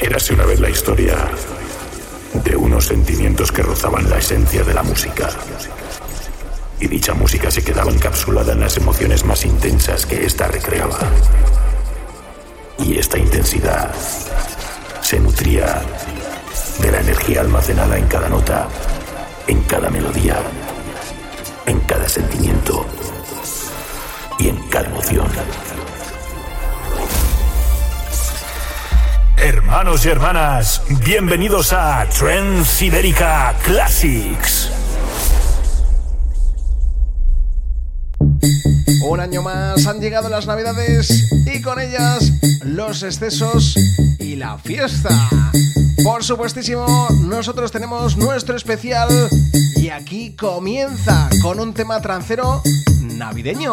Érase una vez la historia de unos sentimientos que rozaban la esencia de la música. Y dicha música se quedaba encapsulada en las emociones más intensas que ésta recreaba. Y esta intensidad se nutría de la energía almacenada en cada nota, en cada melodía, en cada sentimiento y en cada emoción. Hermanos y hermanas, bienvenidos a Trends Ibérica Classics. Un año más han llegado las navidades y con ellas los excesos y la fiesta. Por supuestísimo, nosotros tenemos nuestro especial y aquí comienza con un tema trancero navideño.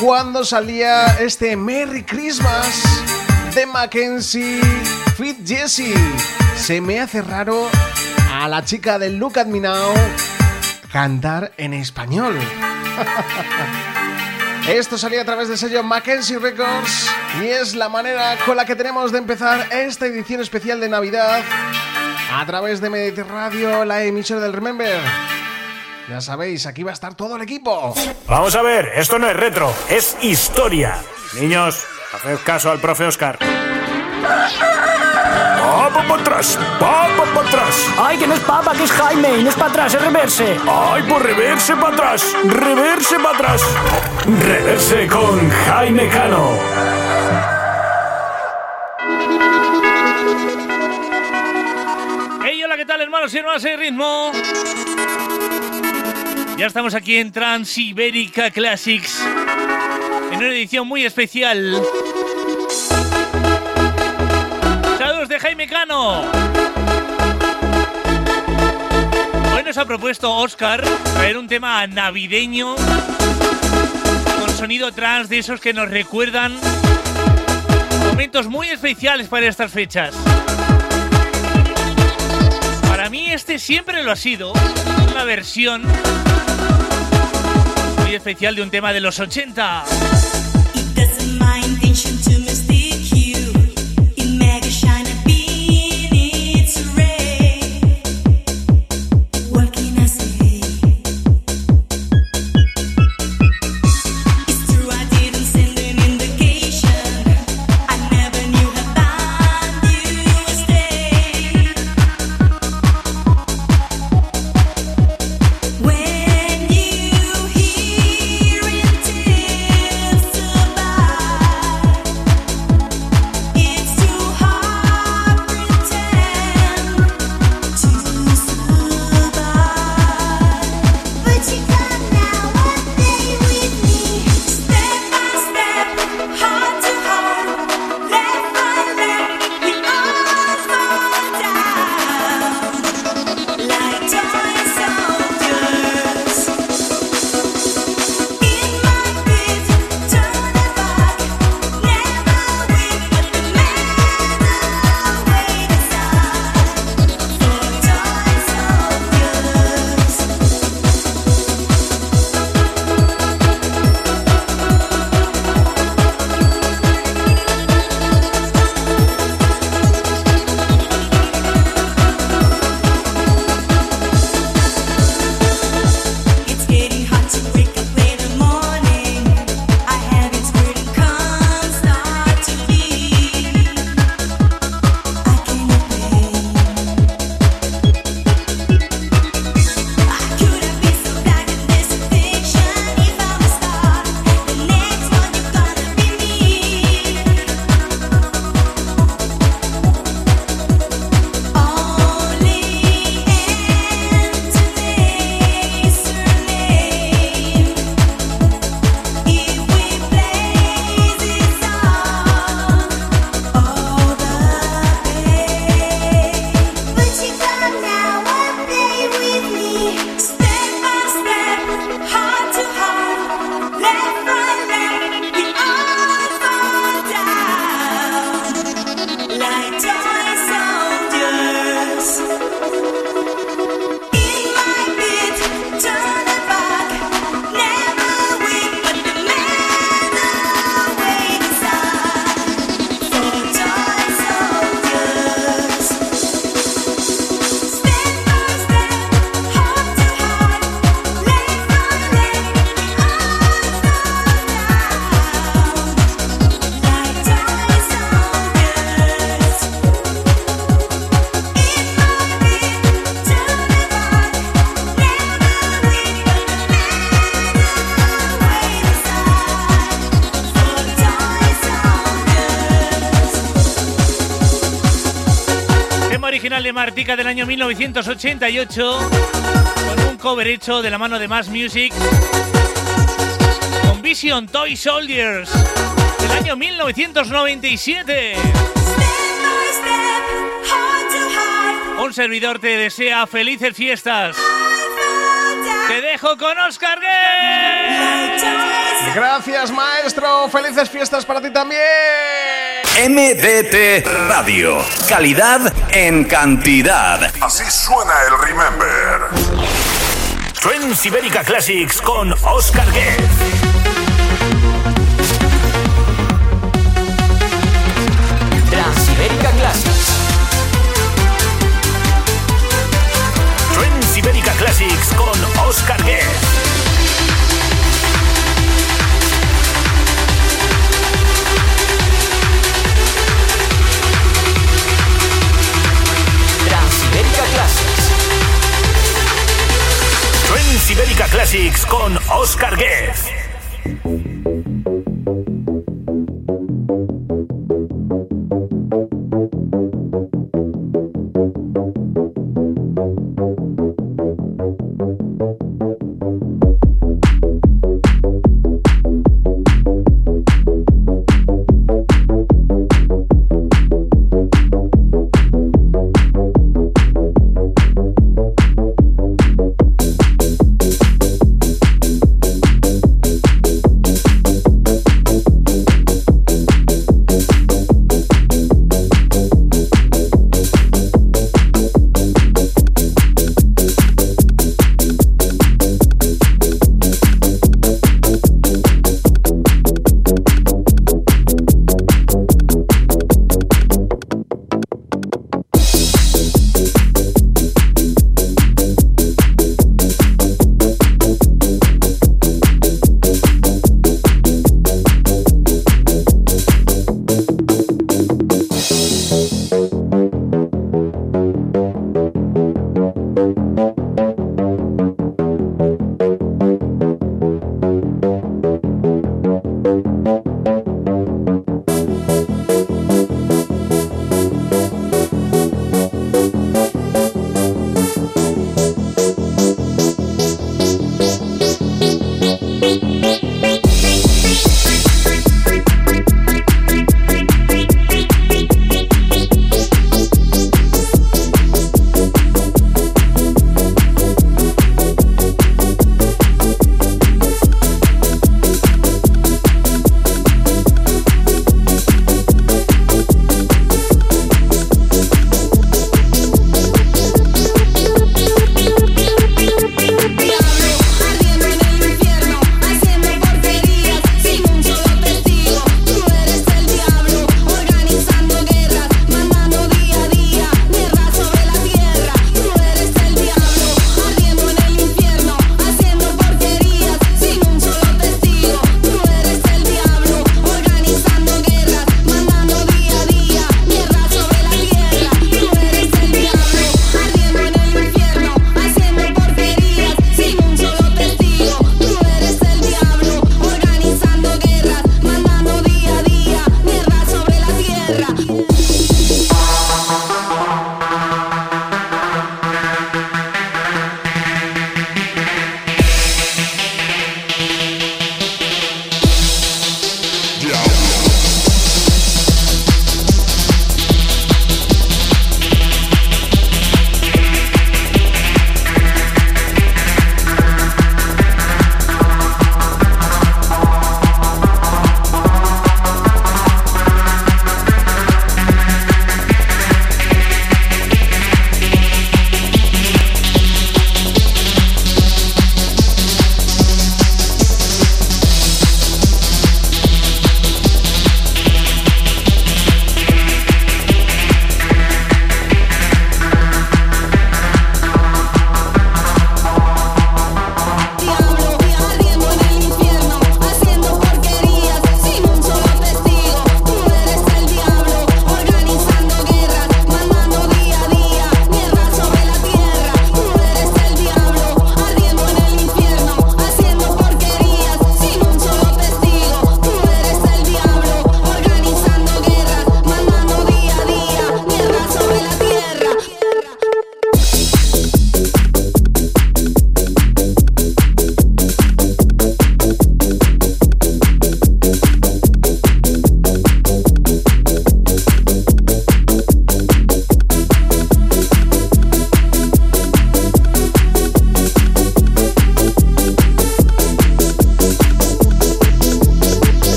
Cuando salía este Merry Christmas de Mackenzie Fit Jessie. Se me hace raro a la chica del Look at Me Now cantar en español. Esto salía a través del sello Mackenzie Records y es la manera con la que tenemos de empezar esta edición especial de Navidad a través de Medit Radio, la emisora del Remember. Ya sabéis, aquí va a estar todo el equipo. Vamos a ver, esto no es retro, es historia. Niños, haced caso al profe Oscar. ¡Papa para atrás! ¡Papa para atrás! ¡Ay, que no es papa, que es Jaime! Y no es para atrás, es reverse. ¡Ay, pues reverse para atrás! ¡Reverse para atrás! Reverse con Jaime Cano. Hey, hola, ¿qué tal, hermanos y hermanas de ritmo? Ya estamos aquí en Transibérica Classics en una edición muy especial. Saludos de Jaime Cano. Hoy nos ha propuesto Oscar traer un tema navideño sonido trans de esos que nos recuerdan momentos muy especiales para estas fechas. Para mí este siempre lo ha sido, una versión especial de un tema de los 80. Martica del año 1988 con un cover hecho de la mano de Mass Music con Vision Toy Soldiers del año 1997. Un servidor te desea felices fiestas. Te dejo con Oscar Gay. Gracias, maestro. Felices fiestas para ti también. MDT Radio. Calidad en cantidad. Así suena el Remember. Trends Ibérica Classics con Oscar Guez. Transibérica Classics. Trends Ibérica Classics con Oscar Guez. Classics con Oscar Guez.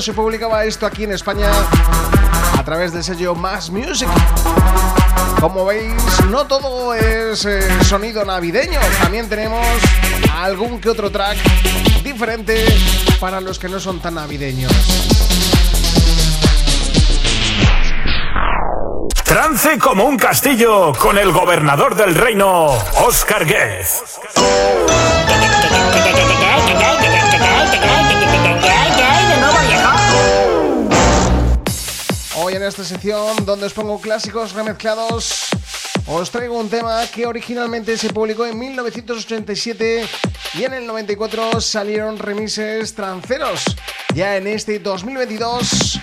Se publicaba esto aquí en España a través del sello Mass Music. Como veis, no todo es eh, sonido navideño, también tenemos algún que otro track diferente para los que no son tan navideños. Trance como un castillo con el gobernador del reino, Oscar Guez. Esta sección donde os pongo clásicos remezclados, os traigo un tema que originalmente se publicó en 1987 y en el 94 salieron remises tranceros. Ya en este 2022,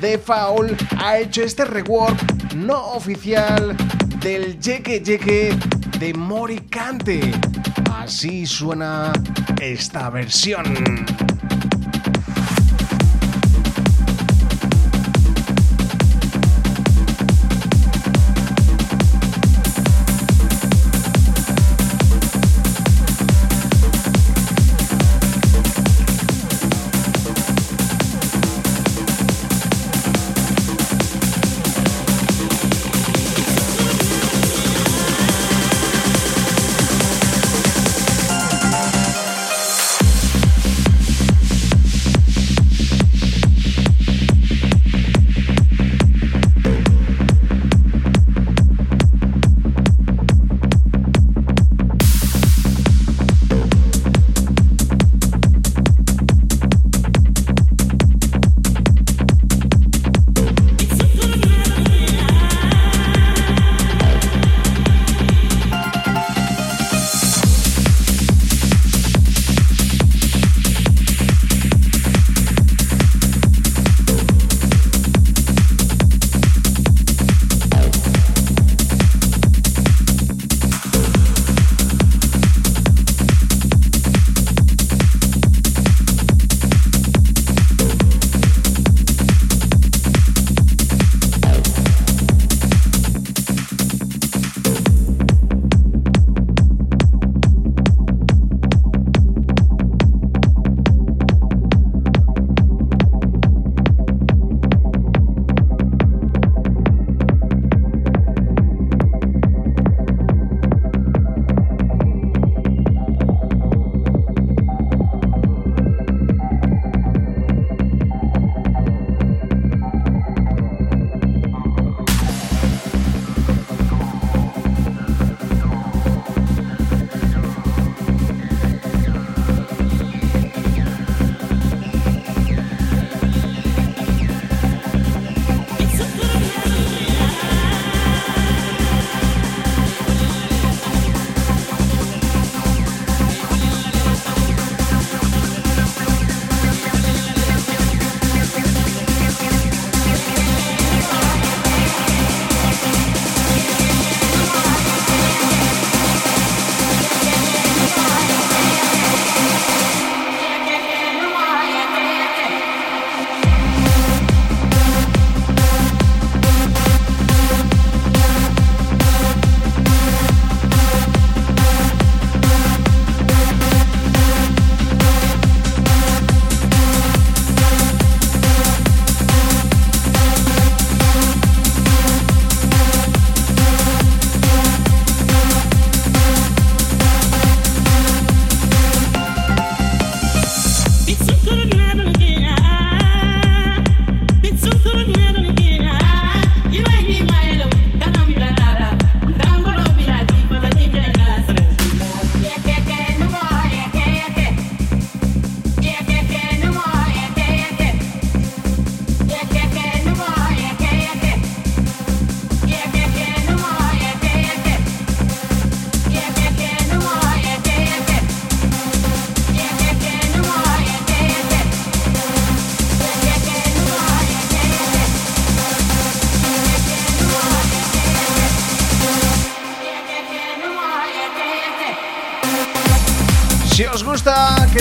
The Foul ha hecho este rework no oficial del Yeke Yeke de Moricante. Así suena esta versión.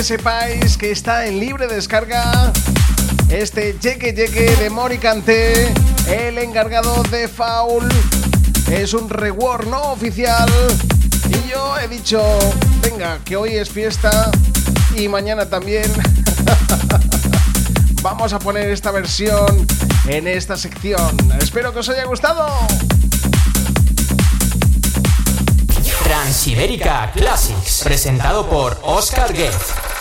Sepáis que está en libre descarga este Yeque Yeque de Moricante, el encargado de Foul. Es un reward no oficial y yo dicho, venga, que hoy es fiesta y mañana también. Vamos a poner esta versión en esta sección. Espero que os haya gustado. Transibérica Classics, presentado por Oscar Guest.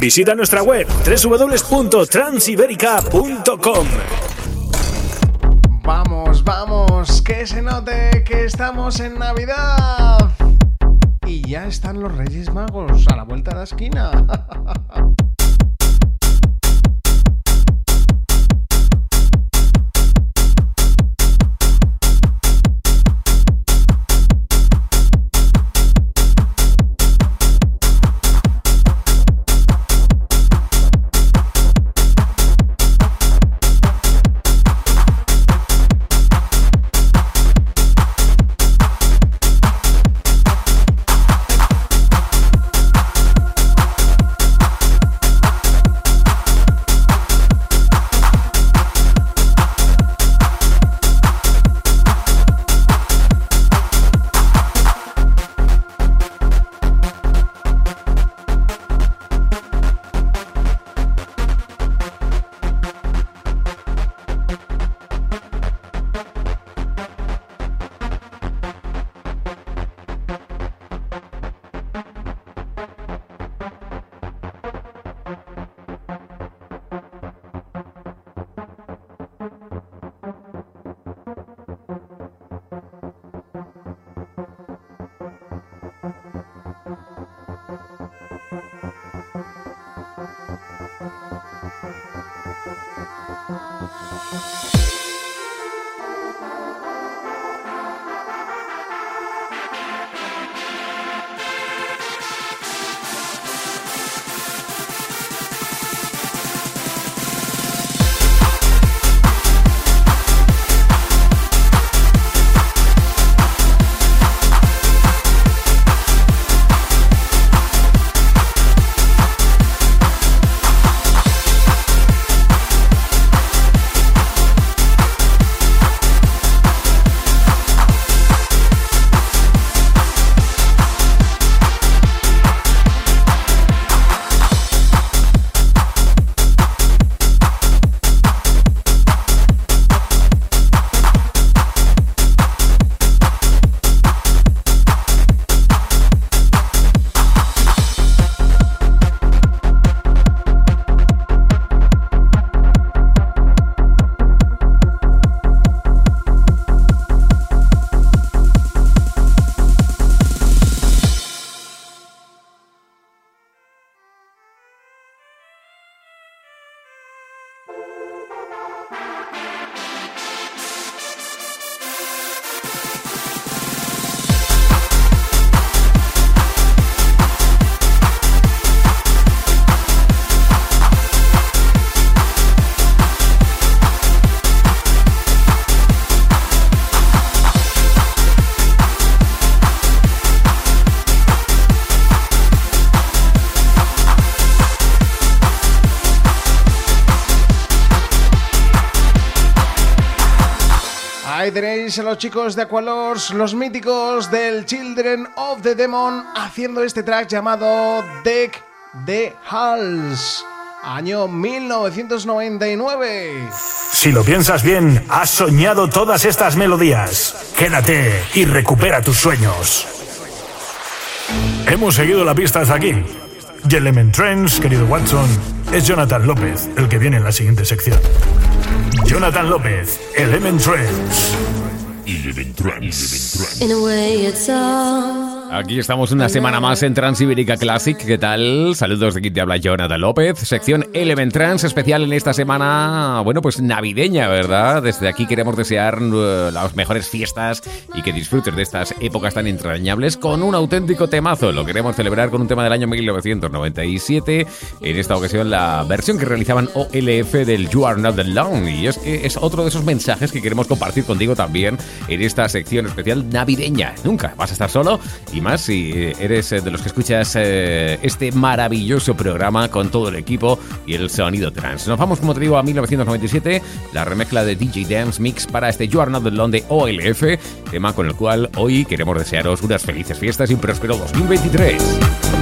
Visita nuestra web www.transiberica.com. Vamos, vamos, que se note que estamos en Navidad. Y ya están los Reyes Magos a la vuelta de la esquina. A los chicos de Aqualors, los míticos del Children of the Demon, haciendo este track llamado Deck the Halls, año 1999. Si lo piensas bien, has soñado todas estas melodías. Quédate y recupera tus sueños. Hemos seguido la pista hasta aquí. Y Element Trends, querido Watson, es Jonathan López, el que viene en la siguiente sección. Jonathan López, Element Trends. In a way, it's all. Aquí estamos una semana más en Transibérica Classic. ¿Qué tal? Saludos de aquí te habla Jonathan López. Sección Element Trans especial en esta semana, bueno, pues navideña, ¿verdad? Desde aquí queremos desear uh, las mejores fiestas y que disfrutes de estas épocas tan entrañables con un auténtico temazo. Lo queremos celebrar con un tema del año 1997. En esta ocasión la versión que realizaban OLF del You Are Not Alone. Y es que es otro de esos mensajes que queremos compartir contigo también en esta sección especial navideña. Nunca vas a estar solo y más si eres eh, de los que escuchas eh, este maravilloso programa con todo el equipo y el sonido trans. Nos vamos, como te digo, a 1997, la remezcla de DJ Dance Mix para este You Are Not Alone de OLF, tema con el cual hoy queremos desearos unas felices fiestas y un próspero 2023.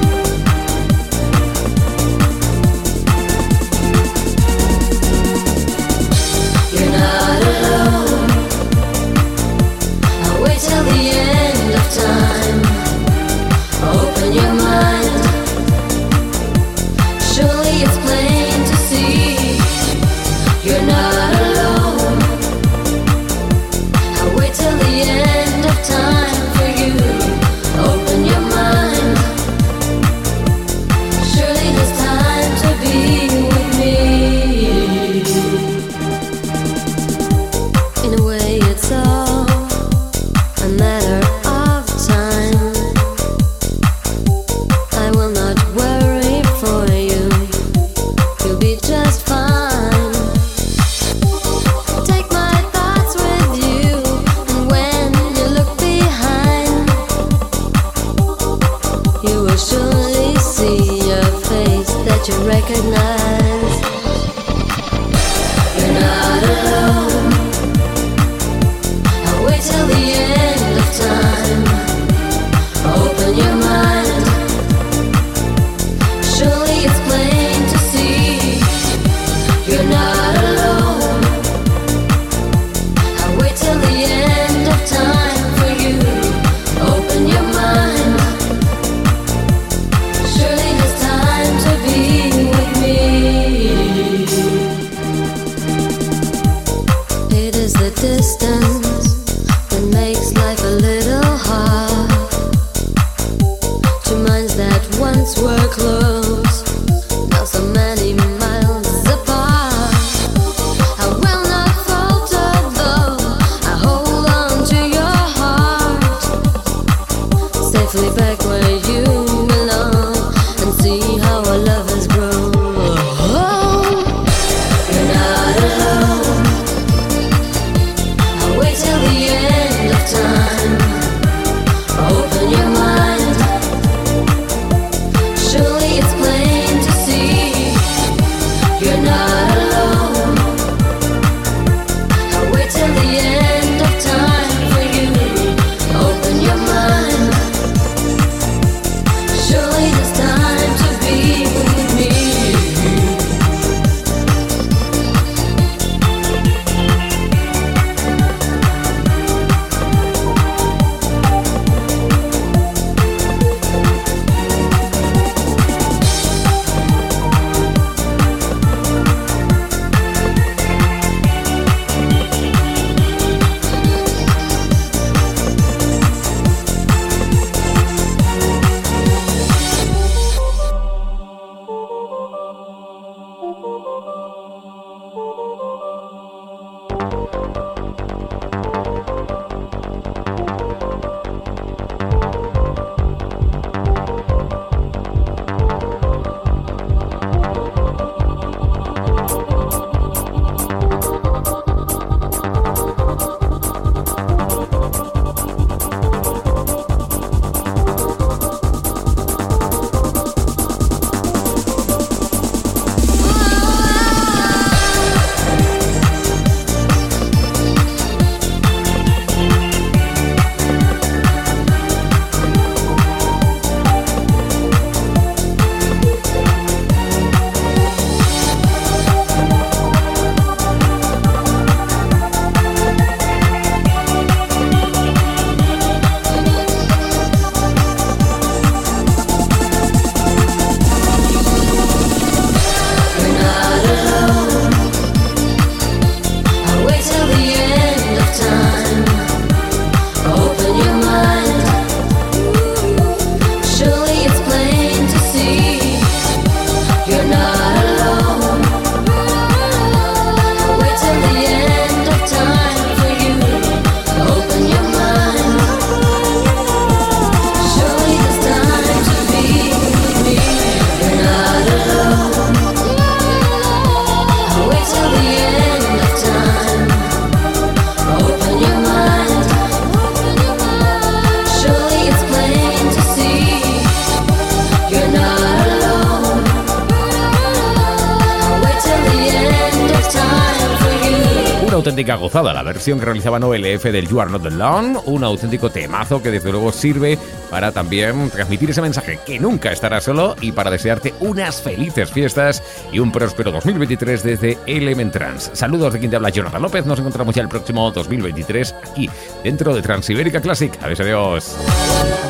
Gozada la versión que realizaba Noel F del You Are Not Alone, un auténtico temazo que desde luego sirve para también transmitir ese mensaje que nunca estarás solo y para desearte unas felices fiestas y un próspero 2023 desde Element Trans. Saludos de quien te habla Jonathan López, nos encontramos ya el próximo 2023 aquí dentro de Transibérica Classic. Adiós, adiós.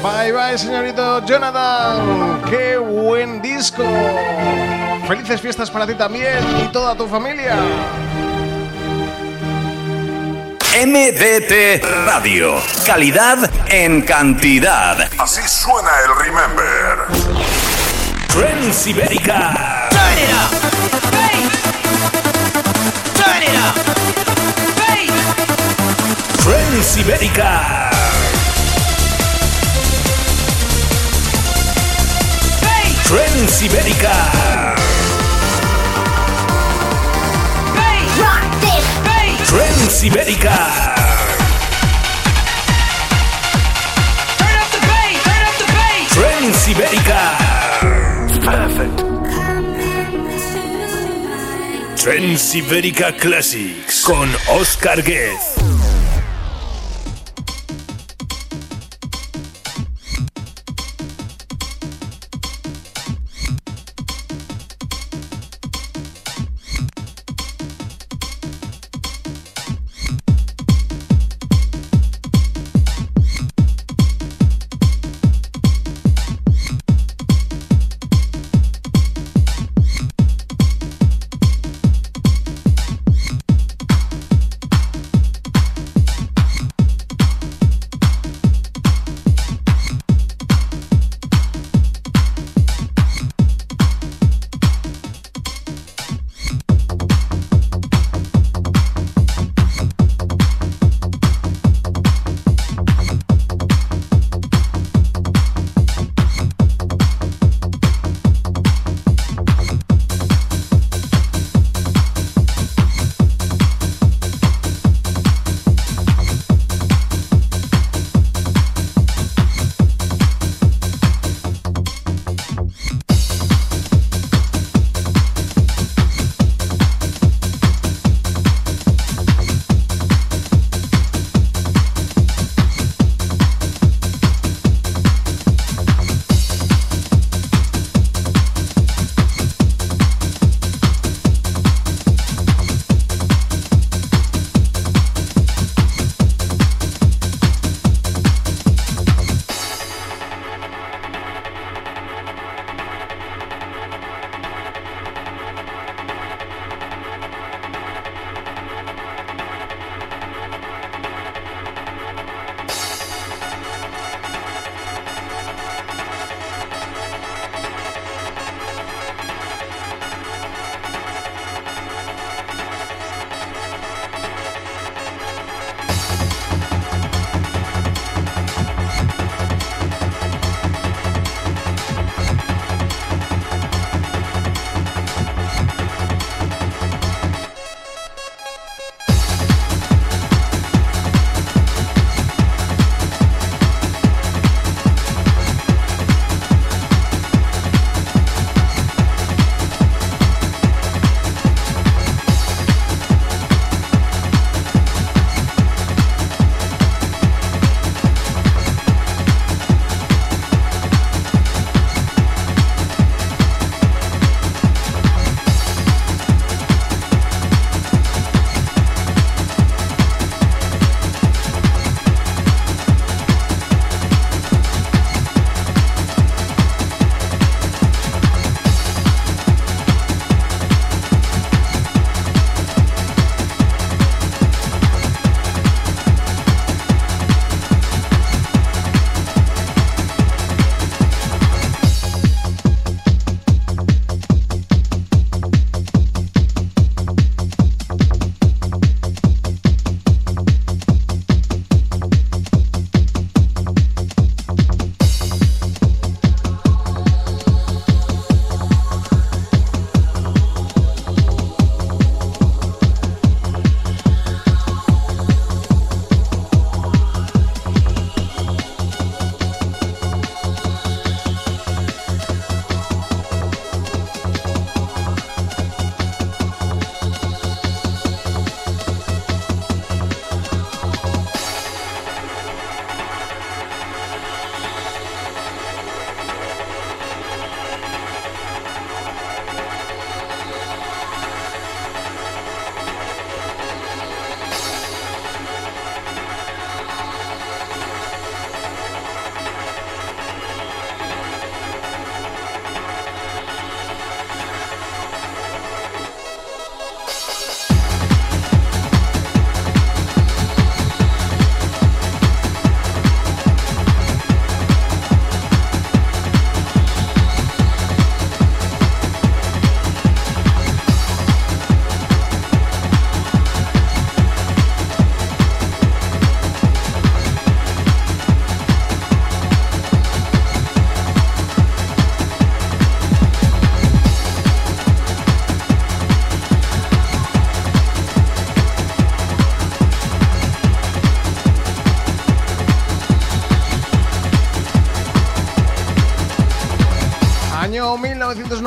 Bye bye, señorito Jonathan. Qué buen disco. Felices fiestas para ti también y toda tu familia. MDT Radio. Calidad en cantidad. Así suena el Remember. Transibérica. Turn it up. Hey. Turn it up. Hey. Hey. Transibérica. Hey. Transibérica. Turn up the bass. Turn up the bass. Transibérica. Perfect. Transibérica Classics con Oscar Guez.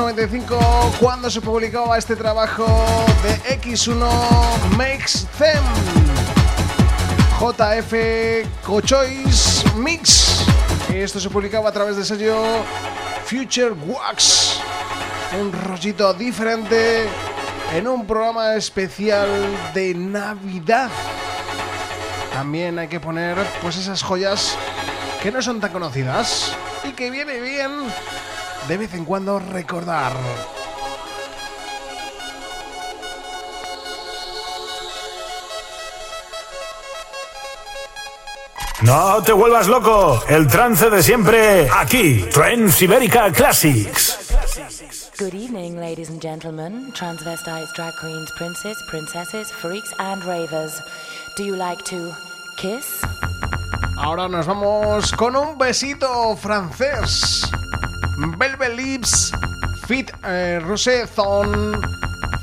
1995 cuando se publicaba este trabajo de X1 Makes Them. JF Cochois Mix. Esto se publicaba a través del sello Future Wax. Un rollito diferente en un programa especial de Navidad. También hay que poner pues esas joyas que no son tan conocidas y que viene bien de vez en cuando recordar. No te vuelvas loco, el trance de siempre aquí, Trans Iberica Classics. Good evening, ladies and gentlemen, transvestites, drag queens, princes, princesses, freaks, and ravers. Do you like to kiss? Ahora nos vamos con un besito francés. Velvet Lips, Fit eh,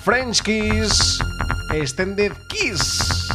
French Kiss, Extended Kiss.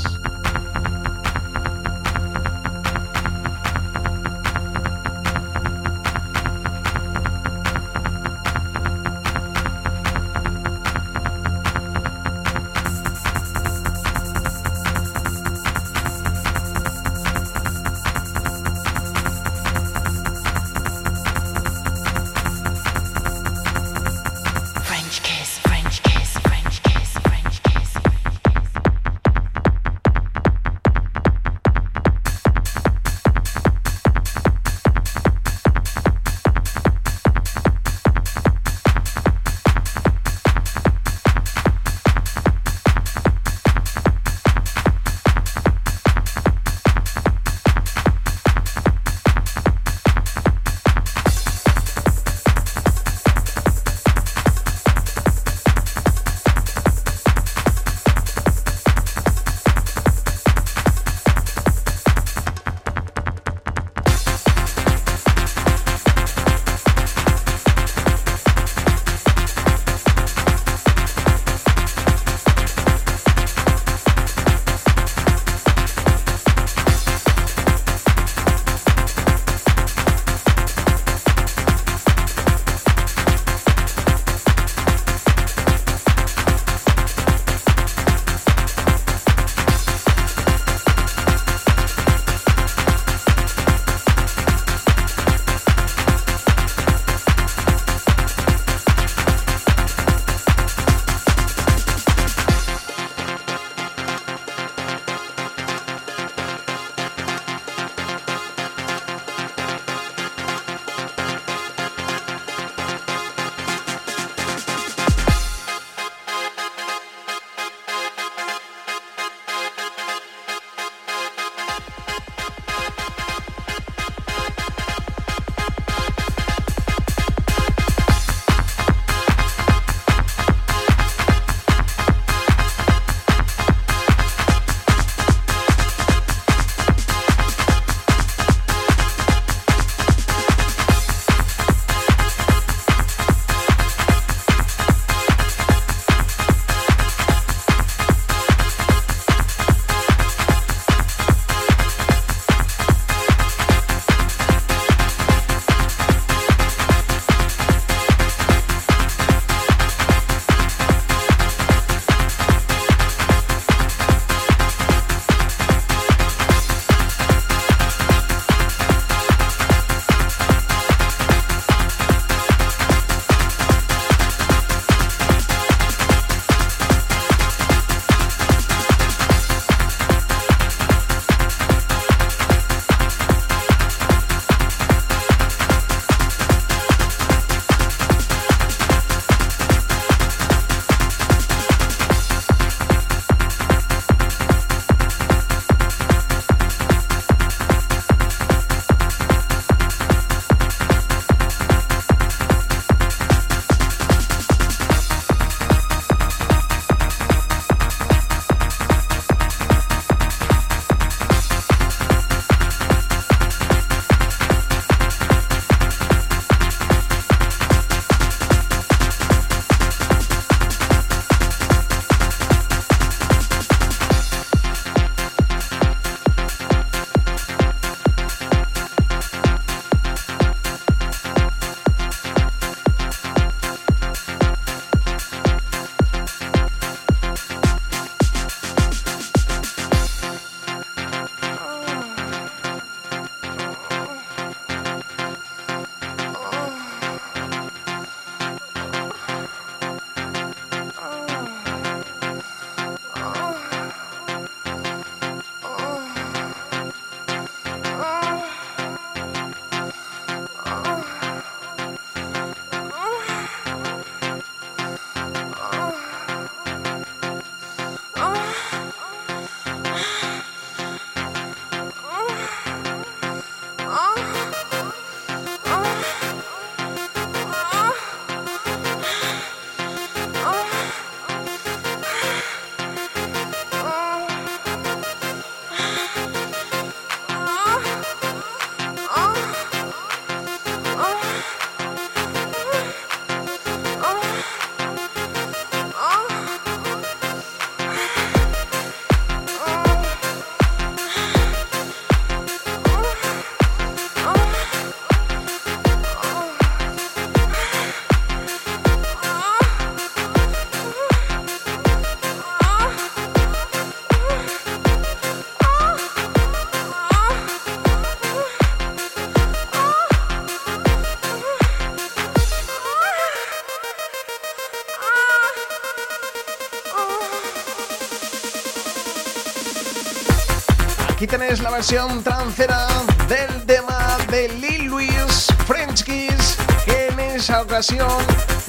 Aquí tenéis la versión trancera del tema de Lil Louis French Kiss, que en esa ocasión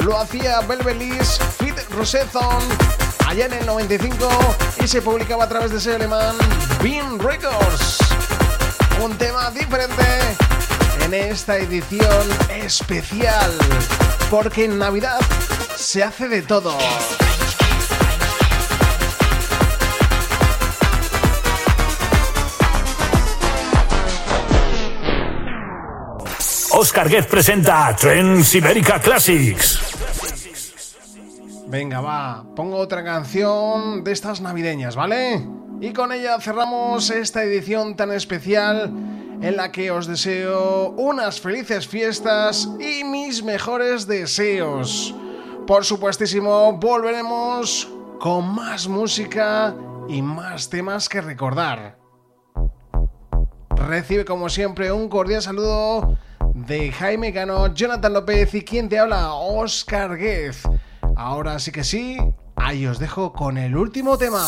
lo hacía Belbelis Fit Rosethon allá en el 95 y se publicaba a través de ese alemán Bean Records. Un tema diferente en esta edición especial, porque en Navidad se hace de todo. Oscar Guest presenta Trends Ibérica Classics. Venga, va, pongo otra canción de estas navideñas, ¿vale? Y con ella cerramos esta edición tan especial en la que os deseo unas felices fiestas y mis mejores deseos. Por supuestísimo, volveremos con más música y más temas que recordar. Recibe como siempre un cordial saludo de Jaime Cano, Jonathan López y quien te habla, Oscar Guez. Ahora sí que sí, ahí os dejo con el último tema.